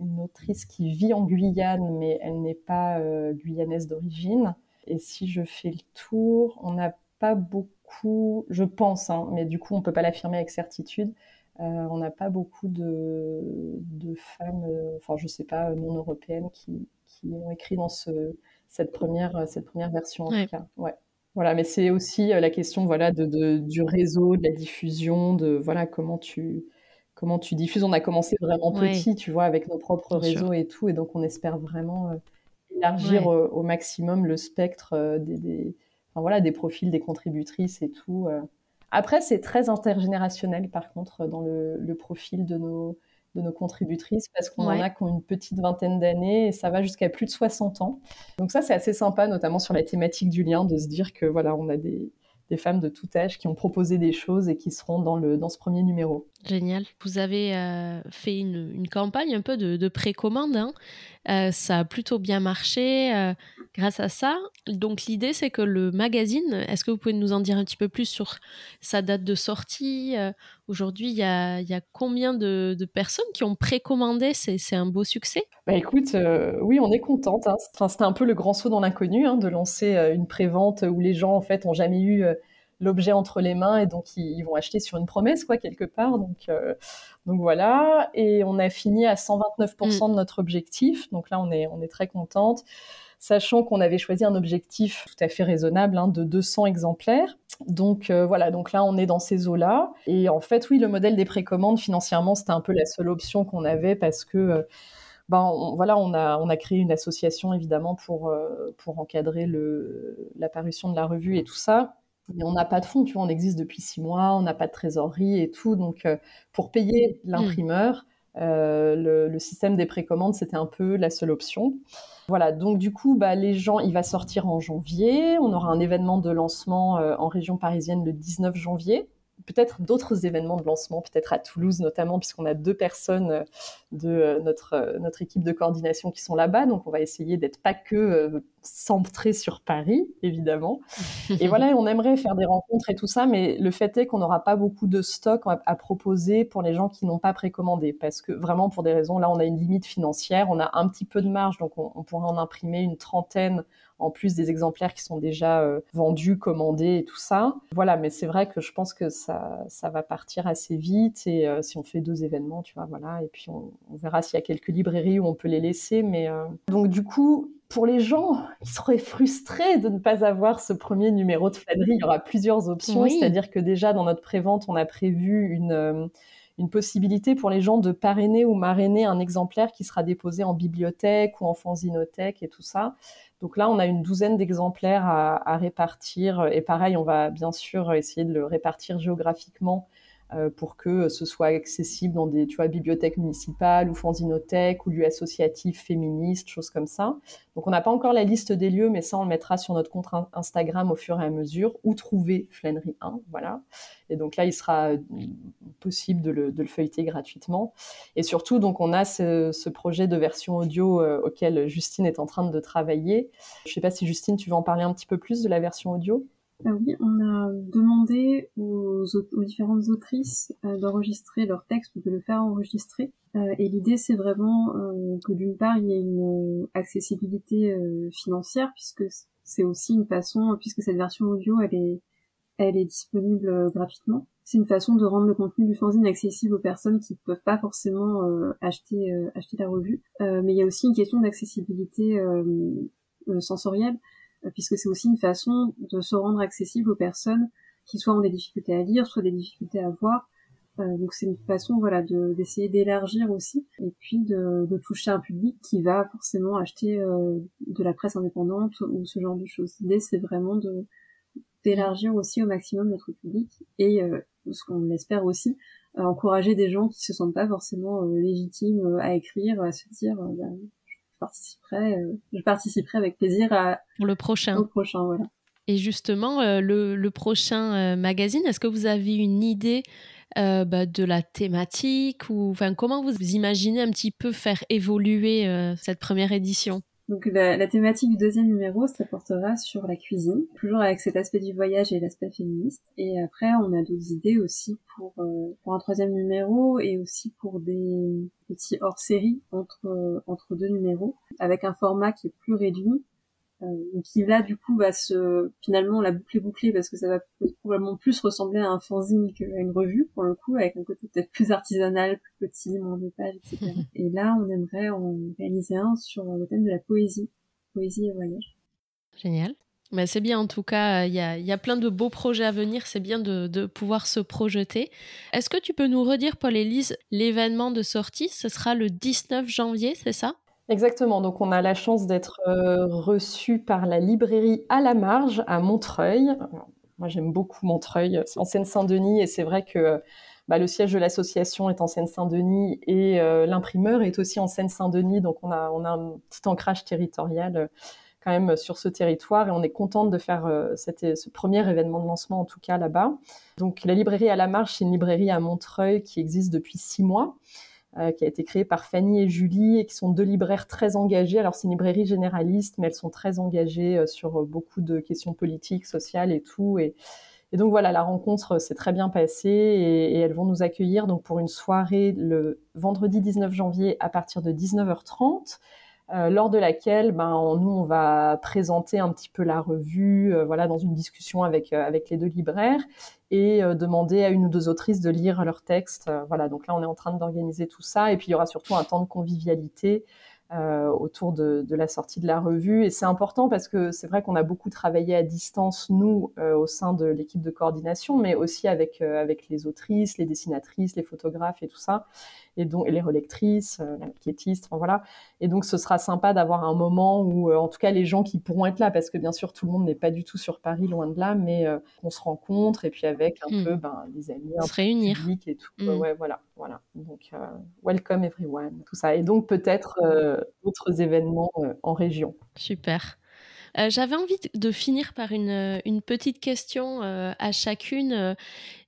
une autrice qui vit en Guyane mais elle n'est pas guyanaise d'origine. Et si je fais le tour on a pas beaucoup, je pense, hein, mais du coup, on peut pas l'affirmer avec certitude. Euh, on n'a pas beaucoup de, de femmes, euh, enfin, je sais pas, non européennes qui, qui, ont écrit dans ce, cette, première, cette première version, en tout cas. Ouais. Voilà, mais c'est aussi euh, la question voilà, de, de, du réseau, de la diffusion, de voilà, comment tu, comment tu diffuses. On a commencé vraiment petit, tu vois, avec nos propres réseaux et tout, et donc on espère vraiment élargir au, maximum le spectre des voilà, des profils des contributrices et tout. Euh. Après, c'est très intergénérationnel, par contre, dans le, profil de nos, de nos contributrices, parce qu'on en a qui ont une petite vingtaine d'années et ça va jusqu'à plus de 60 ans. Donc ça, c'est assez sympa, notamment sur la thématique du lien, de se dire que voilà, on a des, des femmes de tout âge qui ont proposé des choses et qui seront dans, le, dans ce premier numéro. Génial. Vous avez euh, fait une, campagne un peu de, de précommande. Hein. Euh, ça a plutôt bien marché euh, grâce à ça. Donc l'idée, c'est que le magazine, est-ce que vous pouvez nous en dire un petit peu plus sur sa date de sortie Aujourd'hui, il y a, combien de, personnes qui ont précommandé C'est un beau succès? Bah écoute, oui, on est contente. Hein. C'était un peu le grand saut dans l'inconnu hein, de lancer une prévente où les gens en fait ont jamais eu l'objet entre les mains et donc ils, vont acheter sur une promesse quoi quelque part. Donc euh, donc voilà. Et on a fini à 129% mm. de notre objectif. Donc là on est on est très contente sachant qu'on avait choisi un objectif tout à fait raisonnable hein, de 200 exemplaires. Donc euh, voilà. Donc là on est dans ces eaux là et en fait oui le modèle des précommandes financièrement c'était un peu la seule option qu'on avait parce que euh, ben, voilà, on a, on a créé une association évidemment pour, pour encadrer l'apparition de la revue et tout ça mais on n'a pas de fonds, tu vois, on existe depuis six mois, on n'a pas de trésorerie et tout. Donc, euh, pour payer mmh. l'imprimeur, euh, le, système des précommandes, c'était un peu la seule option. Voilà, donc du coup, bah, les gens, il va sortir en janvier. On aura un événement de lancement euh, en région parisienne le 19 janvier peut-être d'autres événements de lancement, peut-être à Toulouse notamment, puisqu'on a deux personnes de notre, notre équipe de coordination qui sont là-bas. Donc, on va essayer d'être pas que centré sur Paris, évidemment. Et voilà, on aimerait faire des rencontres et tout ça, mais le fait est qu'on n'aura pas beaucoup de stock à, proposer pour les gens qui n'ont pas précommandé, parce que vraiment, pour des raisons, là, on a une limite financière, on a un petit peu de marge, donc on, on pourrait en imprimer une trentaine en plus des exemplaires qui sont déjà euh, vendus, commandés et tout ça. Voilà, mais c'est vrai que je pense que ça, ça va partir assez vite et euh, si on fait deux événements, tu vois, voilà, et puis on, verra s'il y a quelques librairies où on peut les laisser. Mais euh, donc du coup, pour les gens qui seraient frustrés de ne pas avoir ce premier numéro de flânerie, il y aura plusieurs options. C'est-à-dire que déjà dans notre prévente, on a prévu une une possibilité pour les gens de parrainer ou marrainer un exemplaire qui sera déposé en bibliothèque ou en fanzinothèque et tout ça. Donc là, on a une douzaine d'exemplaires à, répartir. Et pareil, on va bien sûr essayer de le répartir géographiquement euh, pour que ce soit accessible dans des tu vois, bibliothèques municipales ou fanzinothèques ou lieux associatifs féministes, choses comme ça. Donc on n'a pas encore la liste des lieux, mais ça on le mettra sur notre compte Instagram au fur et à mesure, ou trouver Flannery 1, voilà. Et donc là, il sera euh, possible de le, feuilleter gratuitement. Et surtout, donc on a ce, ce projet de version audio euh, auquel Justine est en train de travailler. Je ne sais pas si Justine, tu veux en parler un petit peu plus de la version audio? Ah oui, on a demandé aux, différentes autrices euh, d'enregistrer leur texte ou de le faire enregistrer. Euh, et l'idée, c'est vraiment euh, que d'une part, il y ait une accessibilité financière, puisque c'est aussi une façon, puisque cette version audio, elle est, elle est disponible gratuitement. C'est une façon de rendre le contenu du fanzine accessible aux personnes qui ne peuvent pas forcément acheter, acheter la revue. mais il y a aussi une question d'accessibilité sensorielle puisque c'est aussi une façon de se rendre accessible aux personnes qui soit ont des difficultés à lire, soit des difficultés à voir. Euh, donc c'est une façon voilà d'essayer d'élargir aussi et puis de, de, toucher un public qui va forcément acheter euh, de la presse indépendante ou ce genre de choses. L'idée c'est vraiment de d'élargir aussi au maximum notre public et euh, ce qu'on espère aussi encourager des gens qui se sentent pas forcément légitimes à écrire, à se dire bah, participerai, euh, je participerai avec plaisir à, pour le prochain. Au prochain, voilà. Et justement, euh, le, prochain euh, magazine, est-ce que vous avez une idée bah, de la thématique ou comment vous imaginez un petit peu faire évoluer cette première édition? Donc la, thématique du deuxième numéro, ça portera sur la cuisine, toujours avec cet aspect du voyage et l'aspect féministe. Et après, on a d'autres idées aussi pour, euh, pour un troisième numéro et aussi pour des petits hors-série entre, entre deux numéros, avec un format qui est plus réduit, euh, qui là du coup va se finalement la boucle est bouclée parce que ça va probablement plus ressembler à un fanzine qu'à une revue pour le coup avec un côté peut-être plus artisanal, plus petit, moins de pages, etc. et là on aimerait en réaliser un sur le thème de la poésie, poésie et voyage. Génial. Mais c'est bien en tout cas, il y a, y a, plein de beaux projets à venir, c'est bien de, de, pouvoir se projeter. Est-ce que tu peux nous redire, Paul-Élise, l'événement de sortie Ce sera le 19 janvier, c'est ça? Exactement. Donc, on a la chance d'être euh, reçu par la librairie à la marge à Montreuil. Moi, j'aime beaucoup Montreuil. C'est en Seine-Saint-Denis et c'est vrai que bah, le siège de l'association est en Seine-Saint-Denis et euh, l'imprimeur est aussi en Seine-Saint-Denis. Donc, on a, on a un petit ancrage territorial euh, quand même sur ce territoire et on est contente de faire ce premier événement de lancement en tout cas là-bas. Donc, la librairie à la marge, c'est une librairie à Montreuil qui existe depuis six mois. Euh, qui a été créée par Fanny et Julie et qui sont deux libraires très engagés. Alors c'est une librairie généraliste, mais elles sont très engagées euh, sur beaucoup de questions politiques, sociales et tout. Et, et donc voilà, la rencontre s'est très bien passée et, et, elles vont nous accueillir donc pour une soirée le vendredi 19 janvier à partir de 19h30. Euh, lors de laquelle ben, nous, on va présenter un petit peu la revue, euh, voilà, dans une discussion avec, euh, avec les deux libraires et demander à une ou deux autrices de lire leur texte. voilà, donc là, on est en train d'organiser tout ça. Et puis, il y aura surtout un temps de convivialité euh, autour de, de, la sortie de la revue. Et c'est important parce que c'est vrai qu'on a beaucoup travaillé à distance, nous, euh, au sein de l'équipe de coordination, mais aussi avec, euh, avec les autrices, les dessinatrices, les photographes et tout ça, et, donc, et les relectrices, euh, les maquettistes, enfin, voilà. Et donc, ce sera sympa d'avoir un moment où, en tout cas, les gens qui pourront être là, parce que bien sûr, tout le monde n'est pas du tout sur Paris, loin de là, mais on se rencontre et puis avec un mmh. peu ben, les amis, un se réunir. et tout. Mmh. ouais, voilà, voilà. Donc, welcome everyone, tout ça. Et donc, peut-être d'autres événements euh, en région. Super. Euh, j'avais envie de finir par une, euh, une petite question à chacune.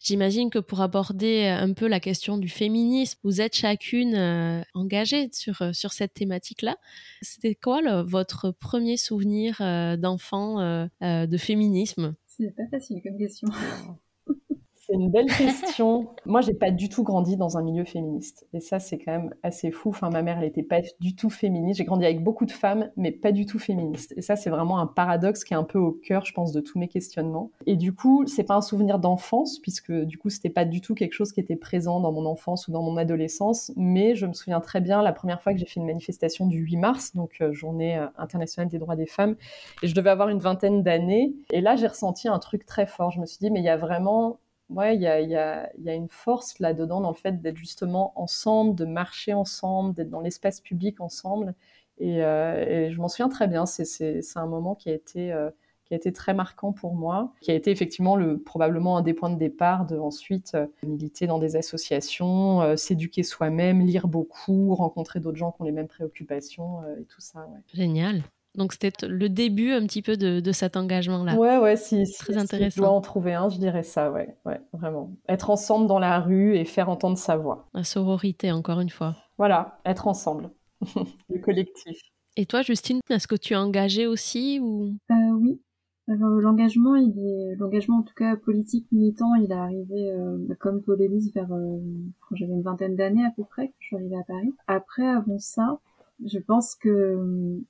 J'imagine que pour aborder un peu la question du féminisme, vous êtes chacune engagée sur, sur cette thématique-là. C'était quoi votre premier souvenir d'enfant de féminisme? C'est pas facile comme question. C'est une belle question. Moi, j'ai pas du tout grandi dans un milieu féministe. Et ça, c'est quand même assez fou. Enfin, ma mère, elle était pas du tout féministe. J'ai grandi avec beaucoup de femmes, mais pas du tout féministe. Et ça, c'est vraiment un paradoxe qui est un peu au cœur, je pense, de tous mes questionnements. Et du coup, c'est pas un souvenir d'enfance, puisque du coup, c'était pas du tout quelque chose qui était présent dans mon enfance ou dans mon adolescence. Mais je me souviens très bien la première fois que j'ai fait une manifestation du 8 mars, donc euh, journée euh, internationale des droits des femmes. Et je devais avoir une vingtaine d'années. Et là, j'ai ressenti un truc très fort. Je me suis dit, mais il y a vraiment ouais, il y a, une force là-dedans dans le fait d'être justement ensemble, de marcher ensemble, d'être dans l'espace public ensemble. Et, euh, je m'en souviens très bien. C'est un moment qui a été euh, qui a été très marquant pour moi, qui a été effectivement le, probablement un des points de départ de ensuite euh, militer dans des associations, s'éduquer soi-même, lire beaucoup, rencontrer d'autres gens qui ont les mêmes préoccupations et tout ça. Génial. Donc c'était le début un petit peu de, de cet engagement-là. Ouais, ouais, si, très intéressant. Si je dois en trouver un, je dirais ça, ouais, ouais, vraiment. Être ensemble dans la rue et faire entendre sa voix. La sororité, encore une fois. Voilà, être ensemble, le collectif. Et toi, Justine, est-ce que tu es engagée aussi ou? Euh, Oui, l'engagement, il est l'engagement en tout cas politique militant, il est arrivé euh, comme Paul Élise vers euh, quand j'avais une vingtaine d'années à peu près, que je suis arrivée à Paris. Après, avant ça, je pense que euh,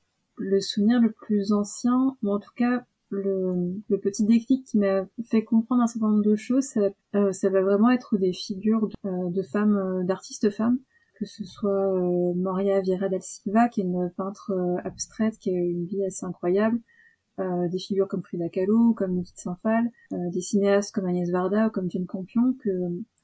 le souvenir le plus ancien, ou en tout cas le, le petit déclic qui m'a fait comprendre un certain nombre de choses, ça, euh, ça va vraiment être des figures de, de femmes, d'artistes femmes, que ce soit Moria Vieira del Silva, qui est une peintre abstraite, qui a une vie assez incroyable, euh, des figures comme Frida Kahlo, comme Nikit Saint-Phal, euh, des cinéastes comme Agnès Varda ou comme Jane Campion que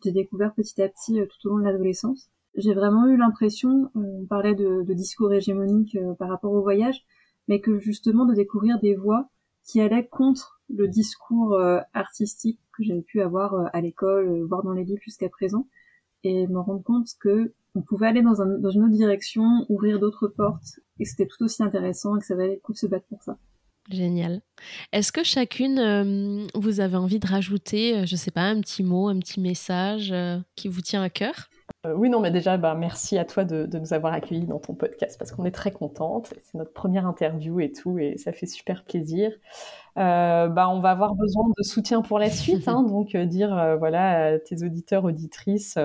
j'ai découvert petit à petit euh, tout au long de l'adolescence. J'ai vraiment eu l'impression, on parlait de, discours hégémonique par rapport au voyage, mais que justement de découvrir des voix qui allaient contre le discours artistique que j'avais pu avoir à l'école, voire dans les livres jusqu'à présent, et me rendre compte que on pouvait aller dans, un, dans une autre direction, ouvrir d'autres portes, et c'était tout aussi intéressant et que ça valait le coup de se battre pour ça. Génial. Est-ce que chacune, euh, vous avez envie de rajouter, euh, je ne sais pas, un petit mot, un petit message euh, qui vous tient à cœur? Oui, non, mais déjà, bah, merci à toi de, nous avoir accueillis dans ton podcast parce qu'on est très contente. C'est notre première interview et tout, et ça fait super plaisir. bah, on va avoir besoin de soutien pour la suite, hein, donc dire voilà à tes auditeurs, auditrices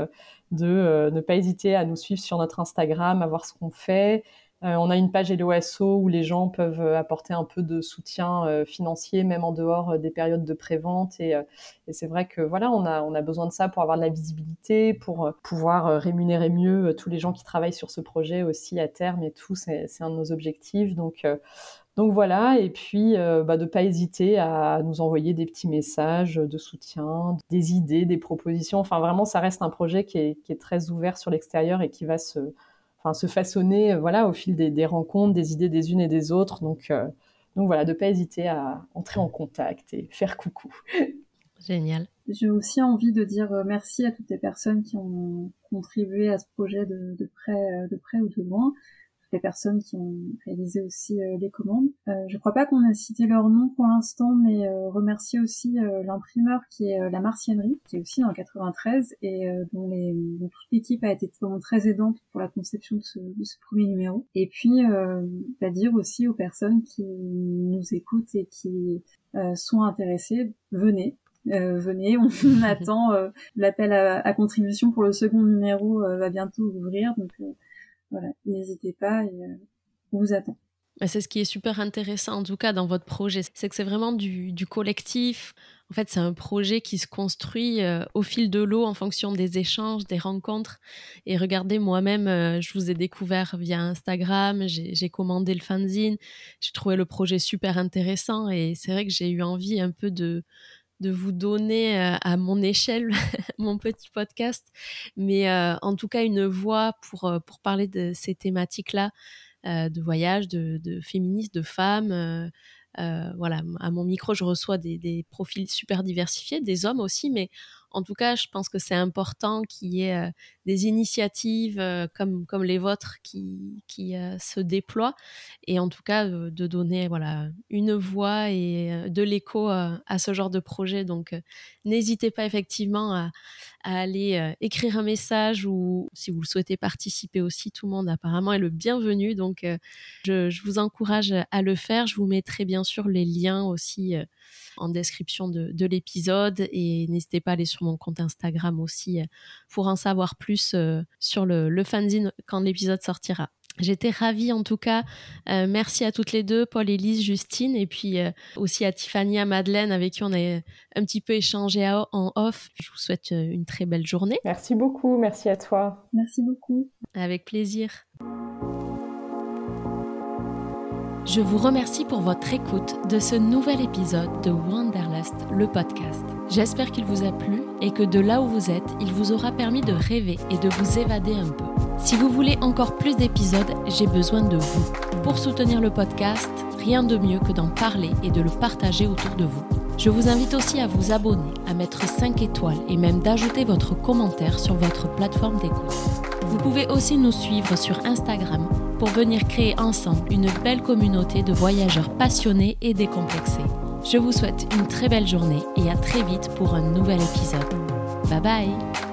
de ne pas hésiter à nous suivre sur notre Instagram, à voir ce qu'on fait, euh, on a une page Hello où les gens peuvent euh, apporter un peu de soutien euh, financier, même en dehors des périodes de prévente. Et, et c'est vrai que voilà, on a, besoin de ça pour avoir de la visibilité, pour pouvoir rémunérer mieux tous les gens qui travaillent sur ce projet aussi à terme et tout. C'est un de nos objectifs. Donc, donc voilà, et puis bah, de ne pas hésiter à nous envoyer des petits messages de soutien, des idées, des propositions. Enfin vraiment, ça reste un projet qui est très ouvert sur l'extérieur et qui va se enfin, se façonner euh, voilà, au fil des, rencontres, des idées des unes et des autres. Donc, euh, donc voilà, de ne pas hésiter à entrer en contact et faire coucou. Génial. J'ai aussi envie de dire euh, merci à toutes les personnes qui ont contribué à ce projet de, de près, de près ou de loin les personnes qui ont réalisé aussi euh, les commandes. Euh, je crois pas qu'on a cité leur nom pour l'instant, mais euh, remercier aussi l'imprimeur qui est la Martiennerie, qui est aussi dans le 93 et dont, les, toute l'équipe a été vraiment très aidante pour la conception de ce, de ce premier numéro. Et puis, bah, dire aussi aux personnes qui nous écoutent et qui sont intéressées, venez, euh, venez, on, attend l'appel à, à, contribution pour le second numéro va bientôt ouvrir, donc n'hésitez pas euh, on vous attend. C'est ce qui est super intéressant, en tout cas, dans votre projet. C'est que c'est vraiment du, collectif. En fait, c'est un projet qui se construit euh, au fil de l'eau en fonction des échanges, des rencontres. Et regardez, moi-même, euh, je vous ai découvert via Instagram, j'ai commandé le fanzine, j'ai trouvé le projet super intéressant. Et c'est vrai que j'ai eu envie un peu de, de vous donner euh, à mon échelle mon petit podcast, mais euh, en tout cas une voix pour, euh, parler de ces thématiques-là, de voyage, de, féministes, de femmes. voilà, à mon micro, je reçois des, profils super diversifiés, des hommes aussi, mais en tout cas, je pense que c'est important qu'il y ait euh, des initiatives euh, comme, les vôtres qui, euh, se déploient et en tout cas de donner voilà, une voix et de l'écho à ce genre de projet. Donc, n'hésitez pas effectivement à, aller écrire un message ou si vous le souhaitez participer aussi, tout le monde apparemment est le bienvenu. Donc, je, je, vous encourage à le faire. Je vous mettrai bien sûr les liens aussi en description de, de l'épisode et n'hésitez pas à aller sur mon compte Instagram aussi euh, pour en savoir plus euh, sur le, le fanzine quand l'épisode sortira. J'étais ravie en tout cas. Euh, merci à toutes les deux, Paul, Élise, Justine, et puis aussi à Tiffany, à Madeleine, avec qui on a un petit peu échangé en off. Je vous souhaite une très belle journée. Merci beaucoup, merci à toi. Merci beaucoup. Avec plaisir. Je vous remercie pour votre écoute de ce nouvel épisode de Wanderlust, le podcast. J'espère qu'il vous a plu et que de là où vous êtes, il vous aura permis de rêver et de vous évader un peu. Si vous voulez encore plus d'épisodes, j'ai besoin de vous. Pour soutenir le podcast, rien de mieux que d'en parler et de le partager autour de vous. Je vous invite aussi à vous abonner, à mettre 5 étoiles et même d'ajouter votre commentaire sur votre plateforme d'écoute. Vous pouvez aussi nous suivre sur Instagram pour venir créer ensemble une belle communauté de voyageurs passionnés et décomplexés. Je vous souhaite une très belle journée et à très vite pour un nouvel épisode. Bye bye